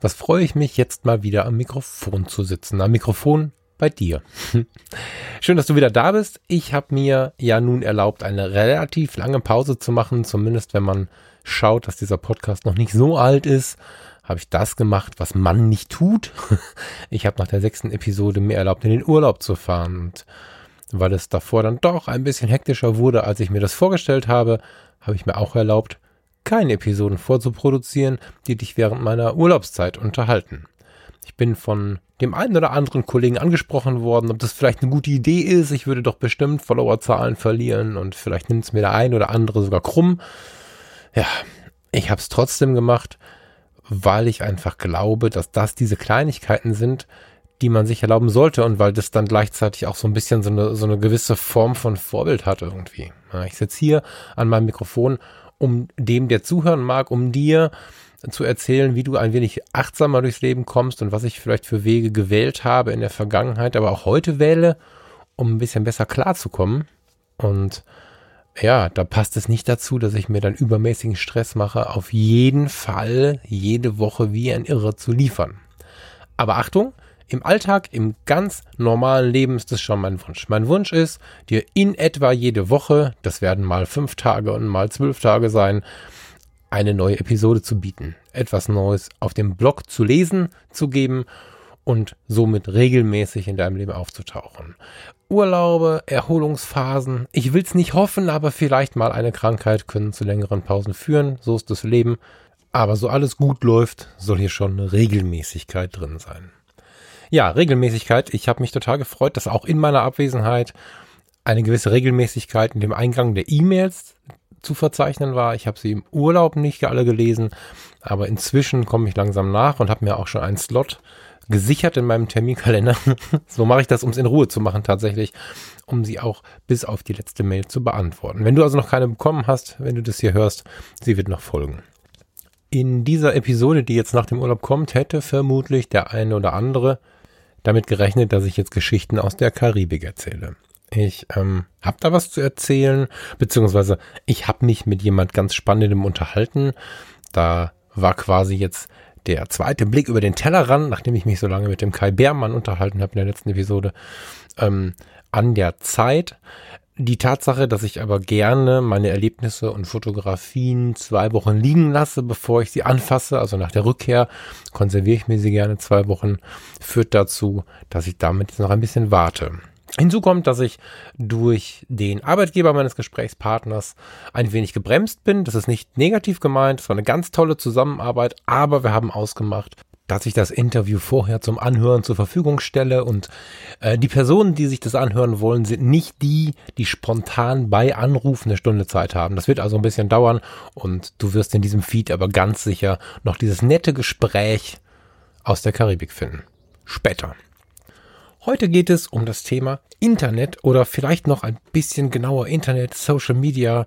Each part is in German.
Was freue ich mich jetzt mal wieder am Mikrofon zu sitzen, am Mikrofon bei dir. Schön, dass du wieder da bist. Ich habe mir ja nun erlaubt, eine relativ lange Pause zu machen, zumindest wenn man schaut, dass dieser Podcast noch nicht so alt ist habe ich das gemacht, was man nicht tut. Ich habe nach der sechsten Episode mir erlaubt, in den Urlaub zu fahren. Und weil es davor dann doch ein bisschen hektischer wurde, als ich mir das vorgestellt habe, habe ich mir auch erlaubt, keine Episoden vorzuproduzieren, die dich während meiner Urlaubszeit unterhalten. Ich bin von dem einen oder anderen Kollegen angesprochen worden, ob das vielleicht eine gute Idee ist. Ich würde doch bestimmt Followerzahlen verlieren und vielleicht nimmt es mir der ein oder andere sogar krumm. Ja, ich habe es trotzdem gemacht, weil ich einfach glaube, dass das diese Kleinigkeiten sind, die man sich erlauben sollte und weil das dann gleichzeitig auch so ein bisschen so eine, so eine gewisse Form von Vorbild hat irgendwie. Ja, ich sitze hier an meinem Mikrofon, um dem, der zuhören mag, um dir zu erzählen, wie du ein wenig achtsamer durchs Leben kommst und was ich vielleicht für Wege gewählt habe in der Vergangenheit, aber auch heute wähle, um ein bisschen besser klarzukommen. Und ja, da passt es nicht dazu, dass ich mir dann übermäßigen Stress mache, auf jeden Fall jede Woche wie ein Irrer zu liefern. Aber Achtung, im Alltag, im ganz normalen Leben ist das schon mein Wunsch. Mein Wunsch ist, dir in etwa jede Woche, das werden mal fünf Tage und mal zwölf Tage sein, eine neue Episode zu bieten. Etwas Neues auf dem Blog zu lesen, zu geben und somit regelmäßig in deinem Leben aufzutauchen. Urlaube, Erholungsphasen, ich will es nicht hoffen, aber vielleicht mal eine Krankheit können zu längeren Pausen führen, so ist das Leben. Aber so alles gut läuft, soll hier schon eine Regelmäßigkeit drin sein. Ja, Regelmäßigkeit. Ich habe mich total gefreut, dass auch in meiner Abwesenheit eine gewisse Regelmäßigkeit in dem Eingang der E-Mails zu verzeichnen war. Ich habe sie im Urlaub nicht alle gelesen, aber inzwischen komme ich langsam nach und habe mir auch schon einen Slot gesichert in meinem Terminkalender. so mache ich das, um es in Ruhe zu machen tatsächlich, um sie auch bis auf die letzte Mail zu beantworten. Wenn du also noch keine bekommen hast, wenn du das hier hörst, sie wird noch folgen. In dieser Episode, die jetzt nach dem Urlaub kommt, hätte vermutlich der eine oder andere damit gerechnet, dass ich jetzt Geschichten aus der Karibik erzähle. Ich ähm, habe da was zu erzählen, beziehungsweise ich habe mich mit jemand ganz Spannendem unterhalten. Da war quasi jetzt der zweite Blick über den Tellerrand, nachdem ich mich so lange mit dem Kai Beermann unterhalten habe in der letzten Episode, ähm, an der Zeit. Die Tatsache, dass ich aber gerne meine Erlebnisse und Fotografien zwei Wochen liegen lasse, bevor ich sie anfasse, also nach der Rückkehr, konserviere ich mir sie gerne zwei Wochen, führt dazu, dass ich damit jetzt noch ein bisschen warte. Hinzu kommt, dass ich durch den Arbeitgeber meines Gesprächspartners ein wenig gebremst bin. Das ist nicht negativ gemeint, es war eine ganz tolle Zusammenarbeit, aber wir haben ausgemacht, dass ich das Interview vorher zum Anhören zur Verfügung stelle und äh, die Personen, die sich das anhören wollen, sind nicht die, die spontan bei Anrufen eine Stunde Zeit haben. Das wird also ein bisschen dauern und du wirst in diesem Feed aber ganz sicher noch dieses nette Gespräch aus der Karibik finden. Später. Heute geht es um das Thema Internet oder vielleicht noch ein bisschen genauer Internet, Social Media,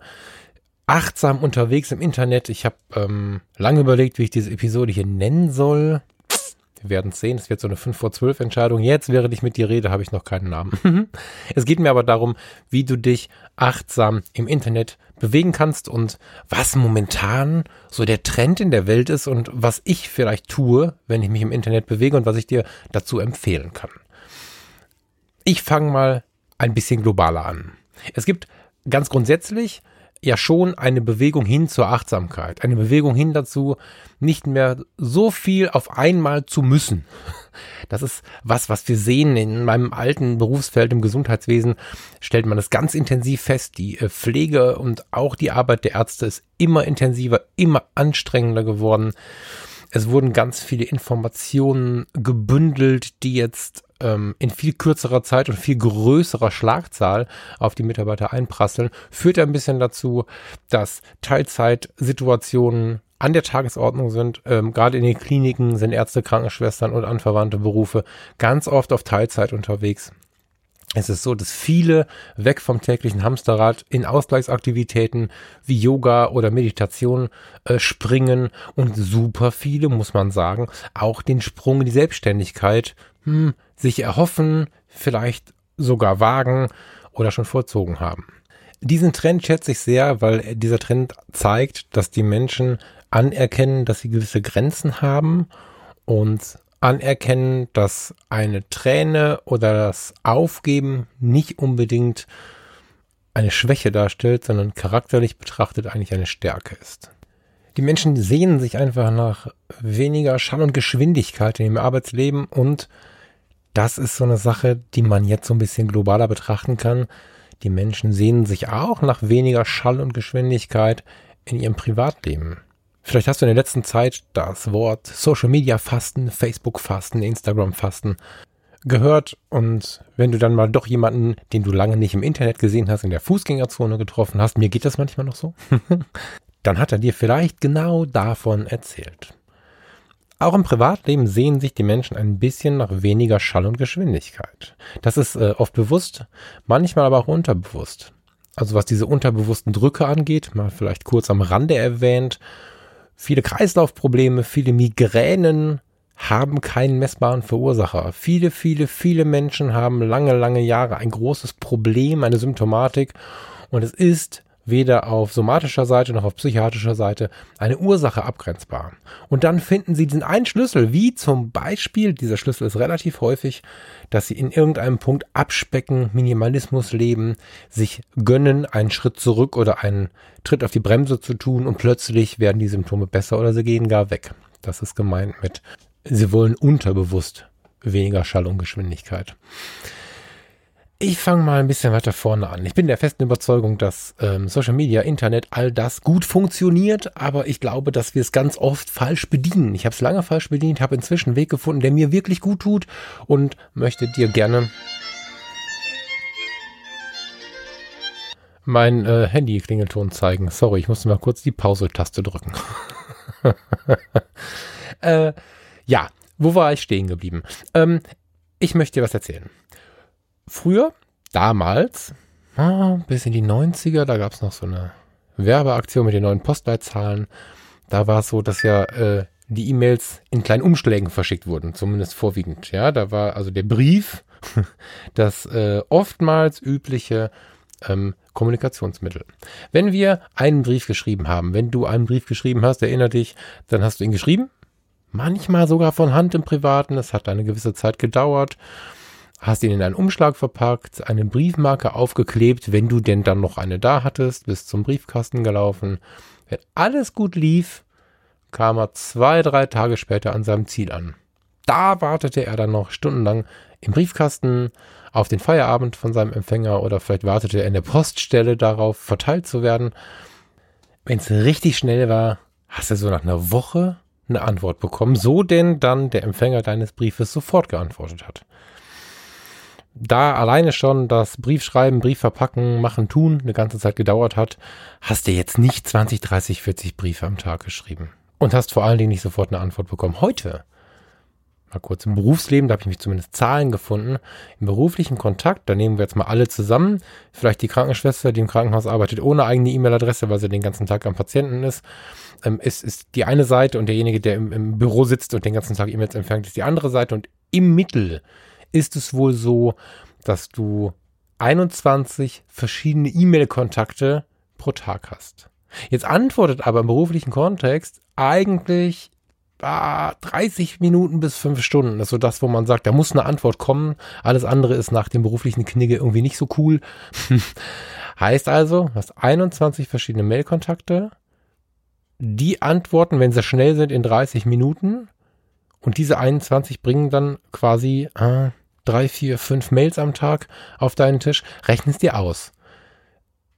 achtsam unterwegs im Internet. Ich habe ähm, lange überlegt, wie ich diese Episode hier nennen soll. Wir werden sehen. Es wird so eine 5 vor 12 Entscheidung. Jetzt, während ich mit dir rede, habe ich noch keinen Namen. es geht mir aber darum, wie du dich achtsam im Internet bewegen kannst und was momentan so der Trend in der Welt ist und was ich vielleicht tue, wenn ich mich im Internet bewege und was ich dir dazu empfehlen kann. Ich fange mal ein bisschen globaler an. Es gibt ganz grundsätzlich ja schon eine Bewegung hin zur Achtsamkeit, eine Bewegung hin dazu, nicht mehr so viel auf einmal zu müssen. Das ist was, was wir sehen in meinem alten Berufsfeld im Gesundheitswesen, stellt man das ganz intensiv fest. Die äh, Pflege und auch die Arbeit der Ärzte ist immer intensiver, immer anstrengender geworden. Es wurden ganz viele Informationen gebündelt, die jetzt ähm, in viel kürzerer Zeit und viel größerer Schlagzahl auf die Mitarbeiter einprasseln, führt ein bisschen dazu, dass Teilzeitsituationen an der Tagesordnung sind. Ähm, Gerade in den Kliniken sind Ärzte, Krankenschwestern und anverwandte Berufe ganz oft auf Teilzeit unterwegs. Es ist so, dass viele weg vom täglichen Hamsterrad in Ausgleichsaktivitäten wie Yoga oder Meditation äh, springen und super viele, muss man sagen, auch den Sprung in die Selbstständigkeit hm, sich erhoffen, vielleicht sogar wagen oder schon vorzogen haben. Diesen Trend schätze ich sehr, weil dieser Trend zeigt, dass die Menschen anerkennen, dass sie gewisse Grenzen haben und anerkennen, dass eine Träne oder das Aufgeben nicht unbedingt eine Schwäche darstellt, sondern charakterlich betrachtet eigentlich eine Stärke ist. Die Menschen sehnen sich einfach nach weniger Schall und Geschwindigkeit in ihrem Arbeitsleben und das ist so eine Sache, die man jetzt so ein bisschen globaler betrachten kann. Die Menschen sehnen sich auch nach weniger Schall und Geschwindigkeit in ihrem Privatleben. Vielleicht hast du in der letzten Zeit das Wort Social Media Fasten, Facebook Fasten, Instagram Fasten gehört und wenn du dann mal doch jemanden, den du lange nicht im Internet gesehen hast, in der Fußgängerzone getroffen hast, mir geht das manchmal noch so, dann hat er dir vielleicht genau davon erzählt. Auch im Privatleben sehen sich die Menschen ein bisschen nach weniger Schall und Geschwindigkeit. Das ist äh, oft bewusst, manchmal aber auch unterbewusst. Also was diese unterbewussten Drücke angeht, mal vielleicht kurz am Rande erwähnt, viele Kreislaufprobleme, viele Migränen haben keinen messbaren Verursacher. Viele, viele, viele Menschen haben lange, lange Jahre ein großes Problem, eine Symptomatik und es ist weder auf somatischer Seite noch auf psychiatrischer Seite eine Ursache abgrenzbar. Und dann finden Sie diesen einen Schlüssel, wie zum Beispiel, dieser Schlüssel ist relativ häufig, dass Sie in irgendeinem Punkt abspecken, Minimalismus leben, sich gönnen, einen Schritt zurück oder einen Tritt auf die Bremse zu tun und plötzlich werden die Symptome besser oder sie gehen gar weg. Das ist gemeint mit, Sie wollen unterbewusst weniger Schall und Geschwindigkeit. Ich fange mal ein bisschen weiter vorne an. Ich bin der festen Überzeugung, dass ähm, Social Media, Internet, all das gut funktioniert, aber ich glaube, dass wir es ganz oft falsch bedienen. Ich habe es lange falsch bedient, habe inzwischen einen Weg gefunden, der mir wirklich gut tut und möchte dir gerne mein äh, Handy-Klingelton zeigen. Sorry, ich musste mal kurz die Pause-Taste drücken. äh, ja, wo war ich stehen geblieben? Ähm, ich möchte dir was erzählen. Früher, damals, bis in die 90er, da gab es noch so eine Werbeaktion mit den neuen Postleitzahlen. Da war es so, dass ja äh, die E-Mails in kleinen Umschlägen verschickt wurden, zumindest vorwiegend. Ja, da war also der Brief das äh, oftmals übliche ähm, Kommunikationsmittel. Wenn wir einen Brief geschrieben haben, wenn du einen Brief geschrieben hast, erinnere dich, dann hast du ihn geschrieben. Manchmal sogar von Hand im Privaten. Es hat eine gewisse Zeit gedauert hast ihn in einen Umschlag verpackt, eine Briefmarke aufgeklebt, wenn du denn dann noch eine da hattest, bist zum Briefkasten gelaufen. Wenn alles gut lief, kam er zwei, drei Tage später an seinem Ziel an. Da wartete er dann noch stundenlang im Briefkasten auf den Feierabend von seinem Empfänger oder vielleicht wartete er in der Poststelle darauf, verteilt zu werden. Wenn es richtig schnell war, hast du so nach einer Woche eine Antwort bekommen, so denn dann der Empfänger deines Briefes sofort geantwortet hat da alleine schon das Briefschreiben, Brief verpacken, machen, tun eine ganze Zeit gedauert hat, hast du jetzt nicht 20, 30, 40 Briefe am Tag geschrieben. Und hast vor allen Dingen nicht sofort eine Antwort bekommen. Heute, mal kurz im Berufsleben, da habe ich mich zumindest Zahlen gefunden. Im beruflichen Kontakt, da nehmen wir jetzt mal alle zusammen. Vielleicht die Krankenschwester, die im Krankenhaus arbeitet, ohne eigene E-Mail-Adresse, weil sie den ganzen Tag am Patienten ist. Ähm, ist, ist die eine Seite und derjenige, der im, im Büro sitzt und den ganzen Tag E-Mails empfängt, ist die andere Seite. Und im Mittel ist es wohl so, dass du 21 verschiedene E-Mail-Kontakte pro Tag hast. Jetzt antwortet aber im beruflichen Kontext eigentlich ah, 30 Minuten bis 5 Stunden. Das ist so das, wo man sagt, da muss eine Antwort kommen. Alles andere ist nach dem beruflichen Knigge irgendwie nicht so cool. heißt also, du hast 21 verschiedene Mail-Kontakte. Die antworten, wenn sie schnell sind, in 30 Minuten. Und diese 21 bringen dann quasi äh, drei, vier, fünf Mails am Tag auf deinen Tisch, rechne es dir aus.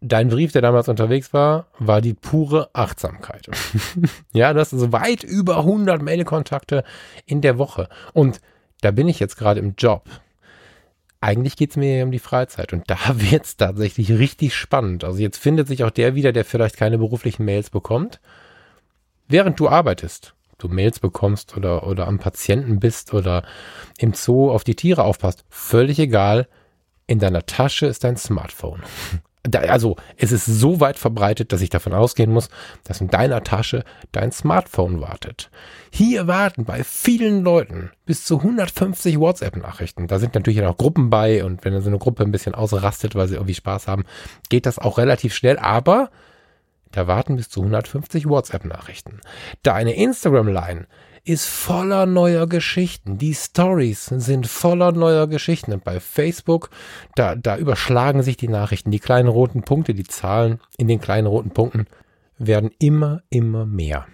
Dein Brief, der damals unterwegs war, war die pure Achtsamkeit. ja, das ist weit über 100 Mailkontakte in der Woche. Und da bin ich jetzt gerade im Job. Eigentlich geht es mir um die Freizeit und da wird es tatsächlich richtig spannend. Also jetzt findet sich auch der wieder, der vielleicht keine beruflichen Mails bekommt während du arbeitest, du Mails bekommst oder, oder am Patienten bist oder im Zoo auf die Tiere aufpasst, völlig egal, in deiner Tasche ist dein Smartphone. Da, also es ist so weit verbreitet, dass ich davon ausgehen muss, dass in deiner Tasche dein Smartphone wartet. Hier warten bei vielen Leuten bis zu 150 WhatsApp-Nachrichten. Da sind natürlich auch Gruppen bei und wenn so eine Gruppe ein bisschen ausrastet, weil sie irgendwie Spaß haben, geht das auch relativ schnell. Aber da warten bis zu 150 WhatsApp-Nachrichten. Deine Instagram-Line ist voller neuer Geschichten. Die Stories sind voller neuer Geschichten. Und bei Facebook, da, da überschlagen sich die Nachrichten. Die kleinen roten Punkte, die Zahlen in den kleinen roten Punkten werden immer, immer mehr.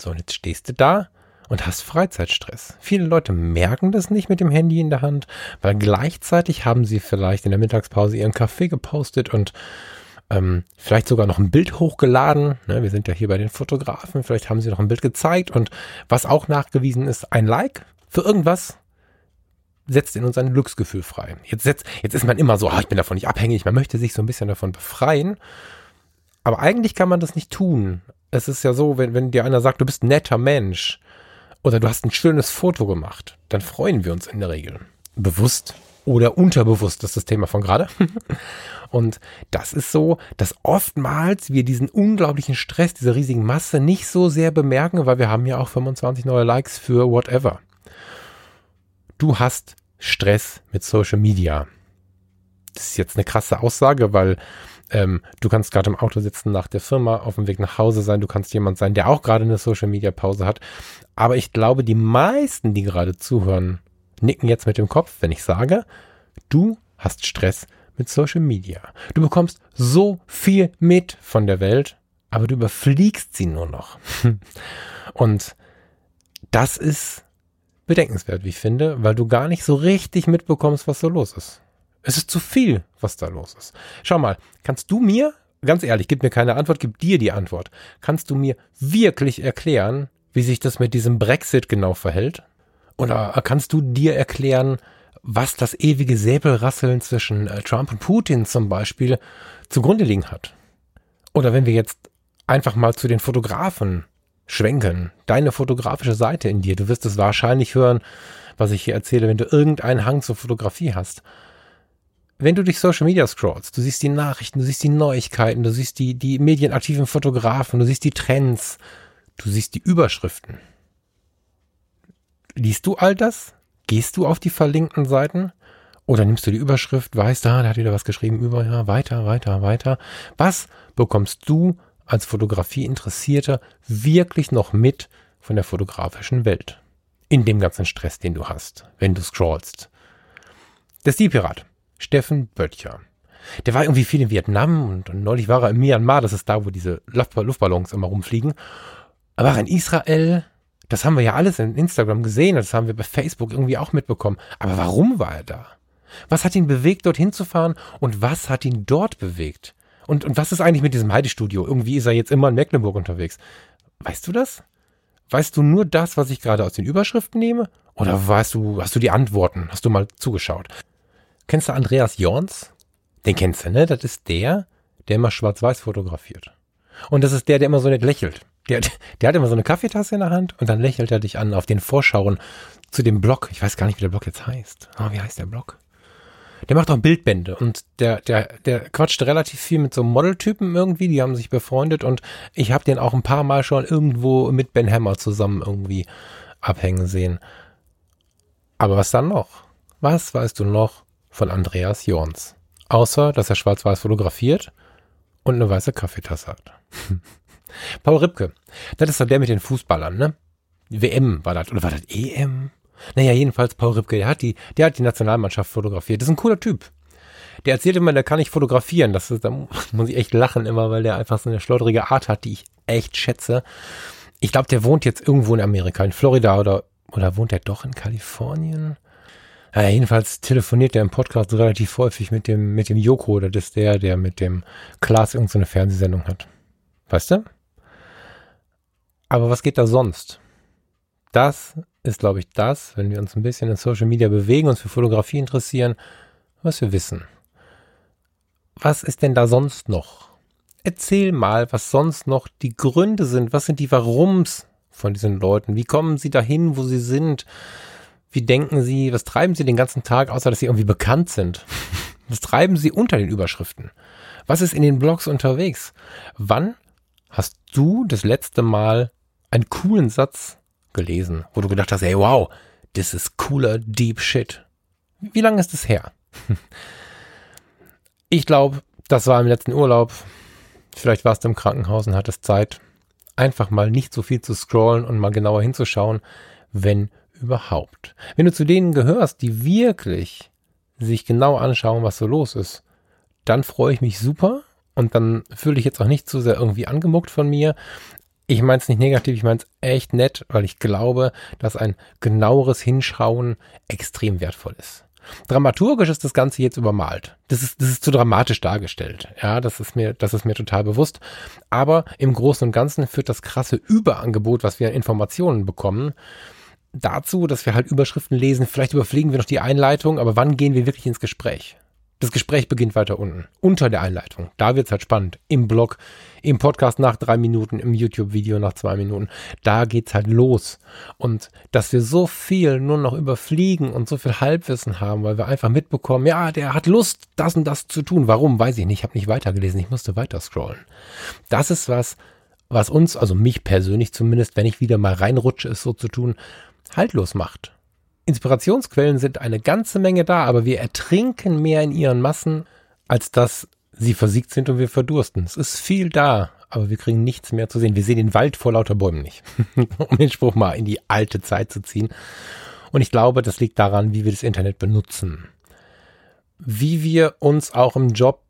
So, und jetzt stehst du da und hast Freizeitstress. Viele Leute merken das nicht mit dem Handy in der Hand, weil gleichzeitig haben sie vielleicht in der Mittagspause ihren Kaffee gepostet und ähm, vielleicht sogar noch ein Bild hochgeladen. Ne, wir sind ja hier bei den Fotografen. Vielleicht haben sie noch ein Bild gezeigt. Und was auch nachgewiesen ist, ein Like für irgendwas setzt in uns ein Glücksgefühl frei. Jetzt, setzt, jetzt ist man immer so, ah, ich bin davon nicht abhängig, man möchte sich so ein bisschen davon befreien. Aber eigentlich kann man das nicht tun. Es ist ja so, wenn, wenn dir einer sagt, du bist ein netter Mensch oder du hast ein schönes Foto gemacht, dann freuen wir uns in der Regel. Bewusst oder unterbewusst, das ist das Thema von gerade. Und das ist so, dass oftmals wir diesen unglaublichen Stress, diese riesigen Masse nicht so sehr bemerken, weil wir haben ja auch 25 neue Likes für whatever. Du hast Stress mit Social Media. Das ist jetzt eine krasse Aussage, weil ähm, du kannst gerade im Auto sitzen, nach der Firma auf dem Weg nach Hause sein. Du kannst jemand sein, der auch gerade eine Social Media Pause hat. Aber ich glaube, die meisten, die gerade zuhören, nicken jetzt mit dem Kopf, wenn ich sage, du hast Stress mit Social Media. Du bekommst so viel mit von der Welt, aber du überfliegst sie nur noch. Und das ist bedenkenswert, wie ich finde, weil du gar nicht so richtig mitbekommst, was so los ist. Es ist zu viel, was da los ist. Schau mal, kannst du mir, ganz ehrlich, gib mir keine Antwort, gib dir die Antwort. Kannst du mir wirklich erklären, wie sich das mit diesem Brexit genau verhält? Oder kannst du dir erklären, was das ewige Säbelrasseln zwischen äh, Trump und Putin zum Beispiel zugrunde liegen hat? Oder wenn wir jetzt einfach mal zu den Fotografen schwenken, deine fotografische Seite in dir, du wirst es wahrscheinlich hören, was ich hier erzähle, wenn du irgendeinen Hang zur Fotografie hast. Wenn du durch Social Media scrollst, du siehst die Nachrichten, du siehst die Neuigkeiten, du siehst die, die medienaktiven Fotografen, du siehst die Trends, du siehst die Überschriften. Liest du all das? Gehst du auf die verlinkten Seiten? Oder nimmst du die Überschrift, weißt, da, der hat wieder was geschrieben über, ja, weiter, weiter, weiter. Was bekommst du als Fotografie-Interessierter wirklich noch mit von der fotografischen Welt? In dem ganzen Stress, den du hast, wenn du scrollst. Der Stilpirat, Steffen Böttcher. Der war irgendwie viel in Vietnam und, und neulich war er in Myanmar, das ist da, wo diese Luftballons immer rumfliegen. Er war in Israel, das haben wir ja alles in Instagram gesehen, das haben wir bei Facebook irgendwie auch mitbekommen. Aber warum war er da? Was hat ihn bewegt, dorthin zu fahren und was hat ihn dort bewegt? Und, und was ist eigentlich mit diesem Heidestudio? Irgendwie ist er jetzt immer in Mecklenburg unterwegs. Weißt du das? Weißt du nur das, was ich gerade aus den Überschriften nehme? Oder weißt du, hast du die Antworten? Hast du mal zugeschaut? Kennst du Andreas Jorns? Den kennst du, ne? Das ist der, der immer schwarz-weiß fotografiert. Und das ist der, der immer so nett lächelt. Der, der hat immer so eine Kaffeetasse in der Hand und dann lächelt er dich an auf den Vorschauen zu dem Blog. Ich weiß gar nicht, wie der Blog jetzt heißt. Ah, wie heißt der Blog? Der macht auch Bildbände und der, der, der quatscht relativ viel mit so Modeltypen irgendwie, die haben sich befreundet und ich habe den auch ein paar Mal schon irgendwo mit Ben Hammer zusammen irgendwie abhängen sehen. Aber was dann noch? Was weißt du noch von Andreas Jorns? Außer, dass er schwarz-weiß fotografiert und eine weiße Kaffeetasse hat. Paul Ripke, das ist doch der mit den Fußballern, ne? WM war das, oder war das EM? Naja, jedenfalls Paul Ripke, der hat die, der hat die Nationalmannschaft fotografiert. Das ist ein cooler Typ. Der erzählt immer, der kann nicht fotografieren. Das ist, da muss ich echt lachen immer, weil der einfach so eine schlotterige Art hat, die ich echt schätze. Ich glaube, der wohnt jetzt irgendwo in Amerika, in Florida oder, oder wohnt er doch in Kalifornien? Naja, jedenfalls telefoniert er im Podcast relativ häufig mit dem, mit dem Joko, das ist der, der mit dem Klaas irgendeine Fernsehsendung hat. Weißt du? Aber was geht da sonst? Das ist, glaube ich, das, wenn wir uns ein bisschen in Social Media bewegen, uns für Fotografie interessieren, was wir wissen. Was ist denn da sonst noch? Erzähl mal, was sonst noch die Gründe sind. Was sind die Warums von diesen Leuten? Wie kommen sie dahin, wo sie sind? Wie denken sie? Was treiben sie den ganzen Tag, außer dass sie irgendwie bekannt sind? Was treiben sie unter den Überschriften? Was ist in den Blogs unterwegs? Wann hast du das letzte Mal einen coolen Satz gelesen, wo du gedacht hast, hey, wow, das ist cooler Deep Shit? Wie lange ist es her? Ich glaube, das war im letzten Urlaub. Vielleicht warst du im Krankenhaus und hattest Zeit, einfach mal nicht so viel zu scrollen und mal genauer hinzuschauen, wenn überhaupt. Wenn du zu denen gehörst, die wirklich sich genau anschauen, was so los ist, dann freue ich mich super und dann fühle ich jetzt auch nicht zu sehr irgendwie angemuckt von mir. Ich meine es nicht negativ, ich meine es echt nett, weil ich glaube, dass ein genaueres Hinschauen extrem wertvoll ist. Dramaturgisch ist das Ganze jetzt übermalt. Das ist, das ist zu dramatisch dargestellt. Ja, das ist mir, das ist mir total bewusst. Aber im Großen und Ganzen führt das krasse Überangebot, was wir an Informationen bekommen, dazu, dass wir halt Überschriften lesen. Vielleicht überfliegen wir noch die Einleitung, aber wann gehen wir wirklich ins Gespräch? Das Gespräch beginnt weiter unten, unter der Einleitung. Da wird's halt spannend. Im Blog, im Podcast nach drei Minuten, im YouTube-Video nach zwei Minuten. Da geht's halt los. Und dass wir so viel nur noch überfliegen und so viel Halbwissen haben, weil wir einfach mitbekommen, ja, der hat Lust, das und das zu tun. Warum? Weiß ich nicht. Ich habe nicht weitergelesen. Ich musste weiter scrollen. Das ist was, was uns, also mich persönlich zumindest, wenn ich wieder mal reinrutsche, es so zu tun, haltlos macht. Inspirationsquellen sind eine ganze Menge da, aber wir ertrinken mehr in ihren Massen, als dass sie versiegt sind und wir verdursten. Es ist viel da, aber wir kriegen nichts mehr zu sehen. Wir sehen den Wald vor lauter Bäumen nicht, um den Spruch mal in die alte Zeit zu ziehen. Und ich glaube, das liegt daran, wie wir das Internet benutzen. Wie wir uns auch im Job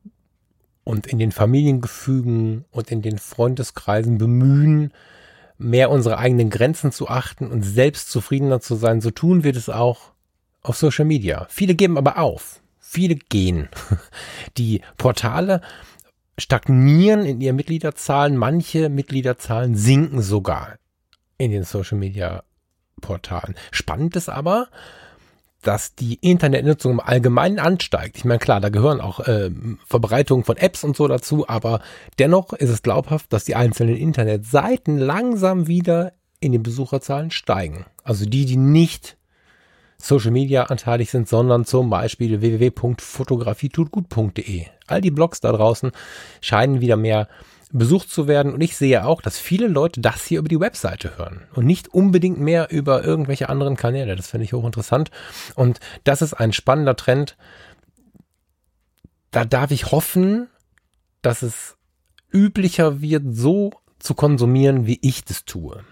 und in den Familiengefügen und in den Freundeskreisen bemühen, mehr unsere eigenen Grenzen zu achten und selbst zufriedener zu sein, so tun wir das auch auf Social Media. Viele geben aber auf. Viele gehen. Die Portale stagnieren in ihren Mitgliederzahlen. Manche Mitgliederzahlen sinken sogar in den Social Media Portalen. Spannend ist aber, dass die Internetnutzung im Allgemeinen ansteigt. Ich meine, klar, da gehören auch äh, Verbreitungen von Apps und so dazu, aber dennoch ist es glaubhaft, dass die einzelnen Internetseiten langsam wieder in den Besucherzahlen steigen. Also die, die nicht Social Media anteilig sind, sondern zum Beispiel www.fotografietutgut.de. All die Blogs da draußen scheinen wieder mehr besucht zu werden. Und ich sehe auch, dass viele Leute das hier über die Webseite hören und nicht unbedingt mehr über irgendwelche anderen Kanäle. Das finde ich hochinteressant. Und das ist ein spannender Trend. Da darf ich hoffen, dass es üblicher wird, so zu konsumieren, wie ich das tue.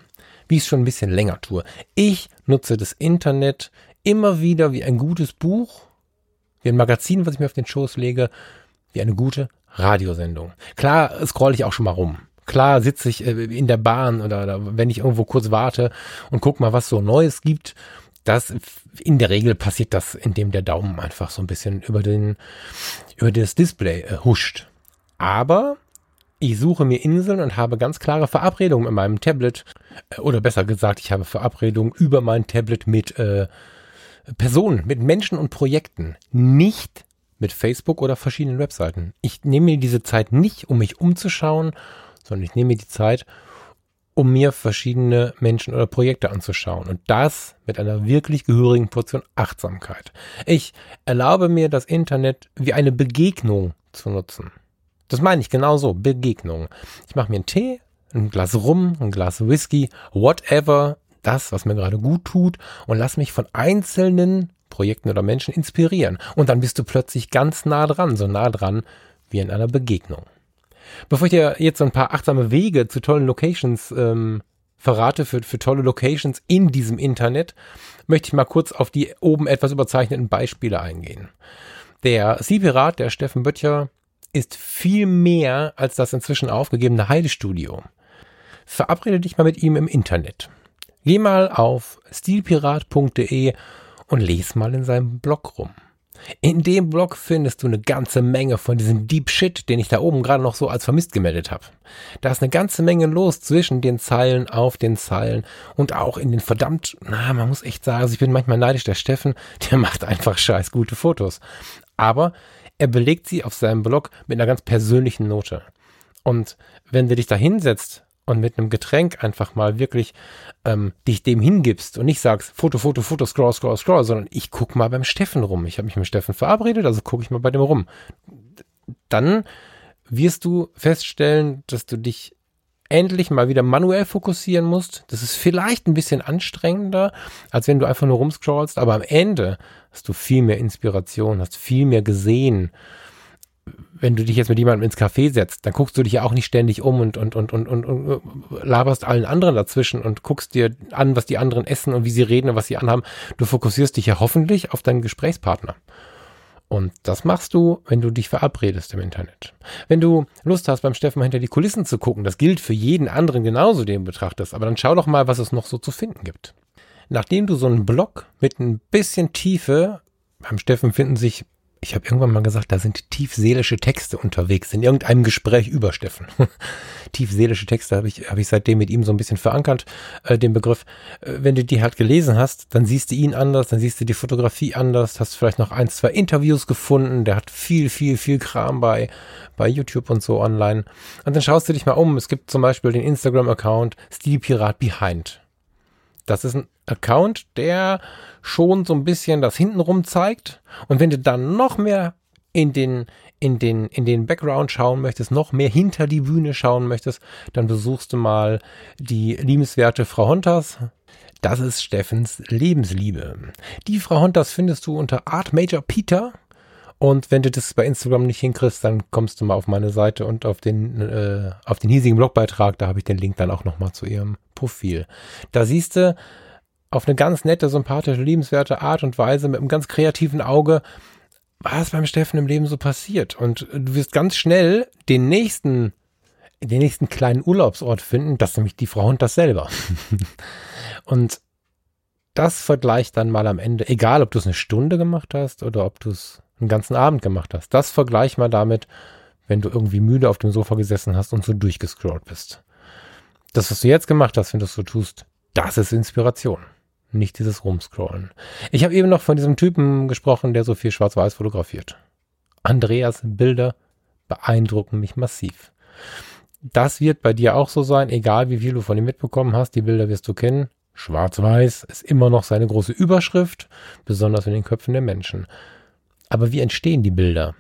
Wie ich es schon ein bisschen länger tue. Ich nutze das Internet immer wieder wie ein gutes Buch, wie ein Magazin, was ich mir auf den Schoß lege, wie eine gute Radiosendung. Klar scroll ich auch schon mal rum. Klar sitze ich äh, in der Bahn oder, wenn ich irgendwo kurz warte und guck mal, was so Neues gibt. Das in der Regel passiert das, indem der Daumen einfach so ein bisschen über den über das Display äh, huscht. Aber ich suche mir Inseln und habe ganz klare Verabredungen in meinem Tablet. Äh, oder besser gesagt, ich habe Verabredungen über mein Tablet mit äh, Personen, mit Menschen und Projekten. Nicht mit Facebook oder verschiedenen Webseiten. Ich nehme mir diese Zeit nicht, um mich umzuschauen, sondern ich nehme mir die Zeit, um mir verschiedene Menschen oder Projekte anzuschauen. Und das mit einer wirklich gehörigen Portion Achtsamkeit. Ich erlaube mir das Internet wie eine Begegnung zu nutzen. Das meine ich genauso, Begegnung. Ich mache mir einen Tee, ein Glas Rum, ein Glas Whisky, whatever, das, was mir gerade gut tut und lass mich von einzelnen Projekten oder Menschen inspirieren. Und dann bist du plötzlich ganz nah dran, so nah dran wie in einer Begegnung. Bevor ich dir jetzt so ein paar achtsame Wege zu tollen Locations ähm, verrate, für, für tolle Locations in diesem Internet, möchte ich mal kurz auf die oben etwas überzeichneten Beispiele eingehen. Der Sea-Pirat, der Steffen Böttcher, ist viel mehr als das inzwischen aufgegebene Heidestudio. Verabrede dich mal mit ihm im Internet. Geh mal auf stilpirat.de und lese mal in seinem Blog rum. In dem Blog findest du eine ganze Menge von diesem Deep Shit, den ich da oben gerade noch so als vermisst gemeldet habe. Da ist eine ganze Menge los zwischen den Zeilen, auf den Zeilen und auch in den verdammt, na, man muss echt sagen, also ich bin manchmal neidisch, der Steffen, der macht einfach scheiß gute Fotos. Aber er belegt sie auf seinem Blog mit einer ganz persönlichen Note. Und wenn du dich da hinsetzt und mit einem Getränk einfach mal wirklich ähm, dich dem hingibst und nicht sagst, Foto, Foto, Foto, Scroll, Scroll, Scroll, sondern ich guck mal beim Steffen rum. Ich habe mich mit Steffen verabredet, also gucke ich mal bei dem rum. Dann wirst du feststellen, dass du dich endlich mal wieder manuell fokussieren musst. Das ist vielleicht ein bisschen anstrengender, als wenn du einfach nur rumscrollst, aber am Ende hast du viel mehr Inspiration, hast viel mehr gesehen. Wenn du dich jetzt mit jemandem ins Café setzt, dann guckst du dich ja auch nicht ständig um und, und, und, und, und, und laberst allen anderen dazwischen und guckst dir an, was die anderen essen und wie sie reden und was sie anhaben. Du fokussierst dich ja hoffentlich auf deinen Gesprächspartner. Und das machst du, wenn du dich verabredest im Internet. Wenn du Lust hast, beim Steffen hinter die Kulissen zu gucken, das gilt für jeden anderen genauso, den du betrachtest, aber dann schau doch mal, was es noch so zu finden gibt. Nachdem du so einen Blog mit ein bisschen Tiefe, beim Steffen finden sich ich habe irgendwann mal gesagt, da sind tiefseelische Texte unterwegs in irgendeinem Gespräch über Steffen. tiefseelische Texte habe ich, hab ich seitdem mit ihm so ein bisschen verankert, äh, den Begriff. Äh, wenn du die halt gelesen hast, dann siehst du ihn anders, dann siehst du die Fotografie anders, hast vielleicht noch ein, zwei Interviews gefunden, der hat viel, viel, viel Kram bei, bei YouTube und so online. Und dann schaust du dich mal um. Es gibt zum Beispiel den Instagram-Account Stilpirat Behind. Das ist ein Account, der schon so ein bisschen das hintenrum zeigt. Und wenn du dann noch mehr in den, in den, in den Background schauen möchtest, noch mehr hinter die Bühne schauen möchtest, dann besuchst du mal die liebenswerte Frau Hontas. Das ist Steffens Lebensliebe. Die Frau Hontas findest du unter Art Major Peter. Und wenn du das bei Instagram nicht hinkriegst, dann kommst du mal auf meine Seite und auf den, äh, auf den hiesigen Blogbeitrag. Da habe ich den Link dann auch nochmal zu ihrem Profil. Da siehst du, auf eine ganz nette, sympathische, liebenswerte Art und Weise mit einem ganz kreativen Auge, was beim Steffen im Leben so passiert. Und du wirst ganz schnell den nächsten, den nächsten kleinen Urlaubsort finden, das ist nämlich die Frau Hund das selber. und das vergleicht dann mal am Ende, egal ob du es eine Stunde gemacht hast oder ob du es einen ganzen Abend gemacht hast, das vergleich mal damit, wenn du irgendwie müde auf dem Sofa gesessen hast und so durchgescrollt bist. Das, was du jetzt gemacht hast, wenn du es so tust, das ist Inspiration nicht dieses Rumscrollen. Ich habe eben noch von diesem Typen gesprochen, der so viel Schwarz-Weiß fotografiert. Andreas Bilder beeindrucken mich massiv. Das wird bei dir auch so sein, egal wie viel du von ihm mitbekommen hast, die Bilder wirst du kennen. Schwarz-Weiß ist immer noch seine große Überschrift, besonders in den Köpfen der Menschen. Aber wie entstehen die Bilder?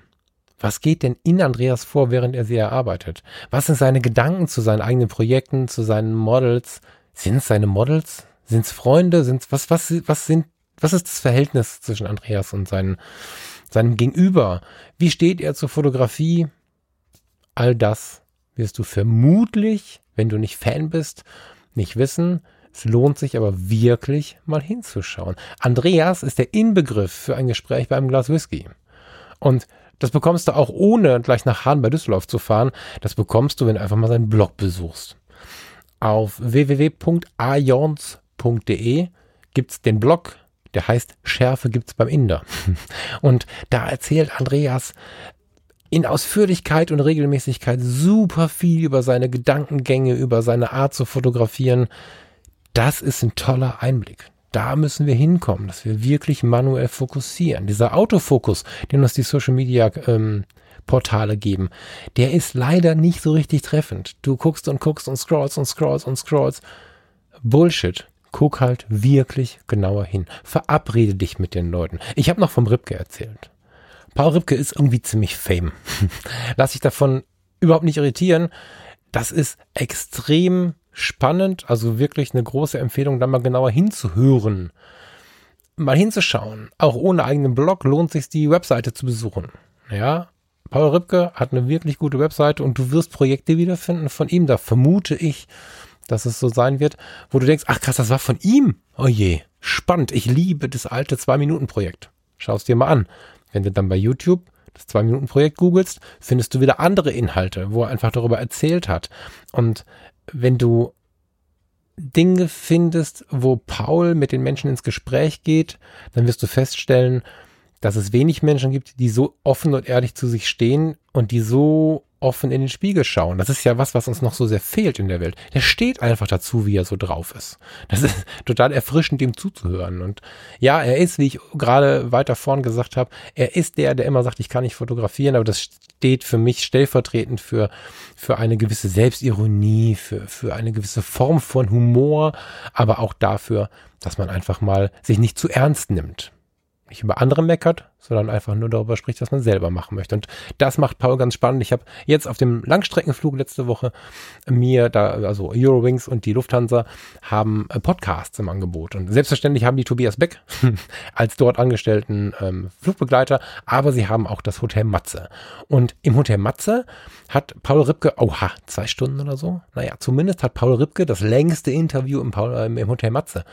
Was geht denn in Andreas vor, während er sie erarbeitet? Was sind seine Gedanken zu seinen eigenen Projekten, zu seinen Models? Sind es seine Models? Sind es Freunde? Sind's, was, was, was sind, was ist das Verhältnis zwischen Andreas und seinen, seinem Gegenüber? Wie steht er zur Fotografie? All das wirst du vermutlich, wenn du nicht Fan bist, nicht wissen. Es lohnt sich aber wirklich mal hinzuschauen. Andreas ist der Inbegriff für ein Gespräch bei einem Glas Whisky. Und das bekommst du auch ohne gleich nach Hahn bei Düsseldorf zu fahren. Das bekommst du, wenn du einfach mal seinen Blog besuchst. Auf www.ajons.com www.schärfe.de gibt's den Blog, der heißt Schärfe gibt's beim Inder. Und da erzählt Andreas in Ausführlichkeit und Regelmäßigkeit super viel über seine Gedankengänge, über seine Art zu fotografieren. Das ist ein toller Einblick. Da müssen wir hinkommen, dass wir wirklich manuell fokussieren. Dieser Autofokus, den uns die Social Media ähm, Portale geben, der ist leider nicht so richtig treffend. Du guckst und guckst und scrollst und scrollst und scrollst. Bullshit. Guck halt wirklich genauer hin. Verabrede dich mit den Leuten. Ich habe noch vom Ripke erzählt. Paul Ripke ist irgendwie ziemlich fame. Lass dich davon überhaupt nicht irritieren. Das ist extrem spannend, also wirklich eine große Empfehlung, da mal genauer hinzuhören. Mal hinzuschauen. Auch ohne eigenen Blog lohnt sich die Webseite zu besuchen. Ja, Paul Ripke hat eine wirklich gute Webseite und du wirst Projekte wiederfinden von ihm. Da vermute ich, dass es so sein wird, wo du denkst, ach krass, das war von ihm. Oh je, spannend. Ich liebe das alte Zwei-Minuten-Projekt. Schau es dir mal an. Wenn du dann bei YouTube das Zwei-Minuten-Projekt googelst, findest du wieder andere Inhalte, wo er einfach darüber erzählt hat. Und wenn du Dinge findest, wo Paul mit den Menschen ins Gespräch geht, dann wirst du feststellen, dass es wenig Menschen gibt, die so offen und ehrlich zu sich stehen und die so offen in den Spiegel schauen. Das ist ja was, was uns noch so sehr fehlt in der Welt. Der steht einfach dazu, wie er so drauf ist. Das ist total erfrischend, ihm zuzuhören. Und ja, er ist, wie ich gerade weiter vorn gesagt habe, er ist der, der immer sagt, ich kann nicht fotografieren, aber das steht für mich stellvertretend für, für eine gewisse Selbstironie, für, für eine gewisse Form von Humor, aber auch dafür, dass man einfach mal sich nicht zu ernst nimmt nicht über andere meckert, sondern einfach nur darüber spricht, was man selber machen möchte. Und das macht Paul ganz spannend. Ich habe jetzt auf dem Langstreckenflug letzte Woche mir da, also Eurowings und die Lufthansa haben äh, Podcasts im Angebot. Und selbstverständlich haben die Tobias Beck als dort angestellten ähm, Flugbegleiter, aber sie haben auch das Hotel Matze. Und im Hotel Matze hat Paul Ripke, oha, zwei Stunden oder so? Naja, zumindest hat Paul Ripke das längste Interview im, Paul, äh, im Hotel Matze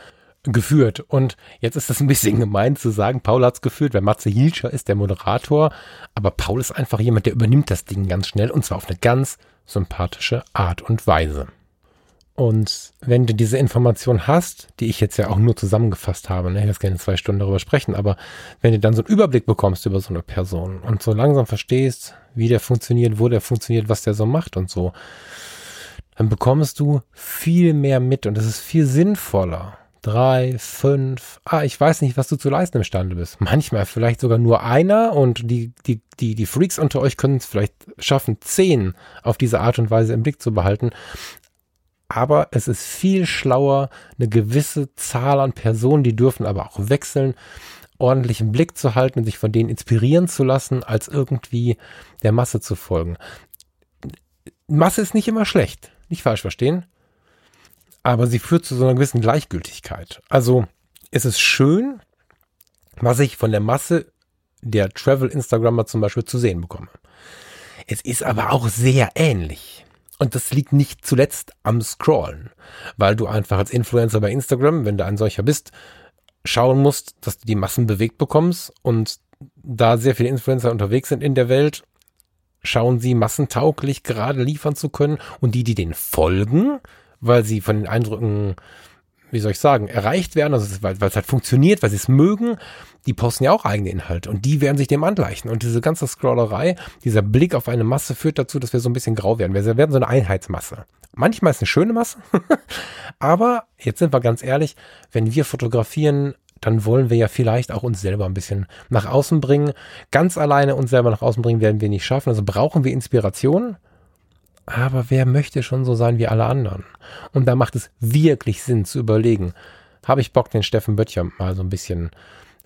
geführt. Und jetzt ist das ein bisschen gemein zu sagen, Paul hat's geführt, weil Matze Hilscher ist der Moderator. Aber Paul ist einfach jemand, der übernimmt das Ding ganz schnell und zwar auf eine ganz sympathische Art und Weise. Und wenn du diese Information hast, die ich jetzt ja auch nur zusammengefasst habe, ne, ich jetzt gerne zwei Stunden darüber sprechen, aber wenn du dann so einen Überblick bekommst über so eine Person und so langsam verstehst, wie der funktioniert, wo der funktioniert, was der so macht und so, dann bekommst du viel mehr mit und es ist viel sinnvoller drei, fünf, ah, ich weiß nicht, was du zu leisten imstande bist. Manchmal vielleicht sogar nur einer und die, die, die, die Freaks unter euch können es vielleicht schaffen, zehn auf diese Art und Weise im Blick zu behalten. Aber es ist viel schlauer, eine gewisse Zahl an Personen, die dürfen aber auch wechseln, ordentlich im Blick zu halten und sich von denen inspirieren zu lassen, als irgendwie der Masse zu folgen. Masse ist nicht immer schlecht, nicht falsch verstehen aber sie führt zu so einer gewissen Gleichgültigkeit. Also es ist schön, was ich von der Masse der Travel-Instagrammer zum Beispiel zu sehen bekomme. Es ist aber auch sehr ähnlich. Und das liegt nicht zuletzt am Scrollen, weil du einfach als Influencer bei Instagram, wenn du ein solcher bist, schauen musst, dass du die Massen bewegt bekommst und da sehr viele Influencer unterwegs sind in der Welt, schauen sie massentauglich gerade liefern zu können und die, die denen folgen, weil sie von den Eindrücken, wie soll ich sagen, erreicht werden, also weil, es halt funktioniert, weil sie es mögen, die posten ja auch eigene Inhalte und die werden sich dem angleichen. Und diese ganze Scrollerei, dieser Blick auf eine Masse führt dazu, dass wir so ein bisschen grau werden. Wir werden so eine Einheitsmasse. Manchmal ist eine schöne Masse, aber jetzt sind wir ganz ehrlich, wenn wir fotografieren, dann wollen wir ja vielleicht auch uns selber ein bisschen nach außen bringen. Ganz alleine uns selber nach außen bringen werden wir nicht schaffen. Also brauchen wir Inspiration aber wer möchte schon so sein wie alle anderen? Und da macht es wirklich Sinn zu überlegen, habe ich Bock, den Steffen Böttcher mal so ein bisschen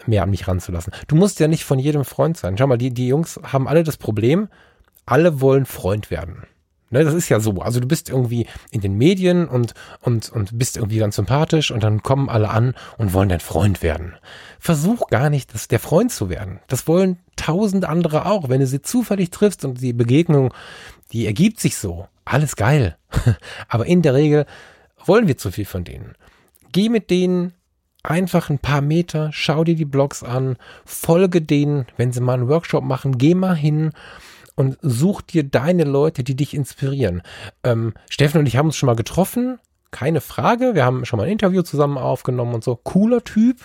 mehr an mich ranzulassen. Du musst ja nicht von jedem Freund sein. Schau mal, die, die Jungs haben alle das Problem, alle wollen Freund werden. Ne, das ist ja so. Also du bist irgendwie in den Medien und, und, und bist irgendwie ganz sympathisch und dann kommen alle an und wollen dein Freund werden. Versuch gar nicht, das, der Freund zu werden. Das wollen tausend andere auch. Wenn du sie zufällig triffst und die Begegnung die ergibt sich so. Alles geil. Aber in der Regel wollen wir zu viel von denen. Geh mit denen einfach ein paar Meter, schau dir die Blogs an, folge denen, wenn sie mal einen Workshop machen, geh mal hin und such dir deine Leute, die dich inspirieren. Ähm, Steffen und ich haben uns schon mal getroffen, keine Frage. Wir haben schon mal ein Interview zusammen aufgenommen und so. Cooler Typ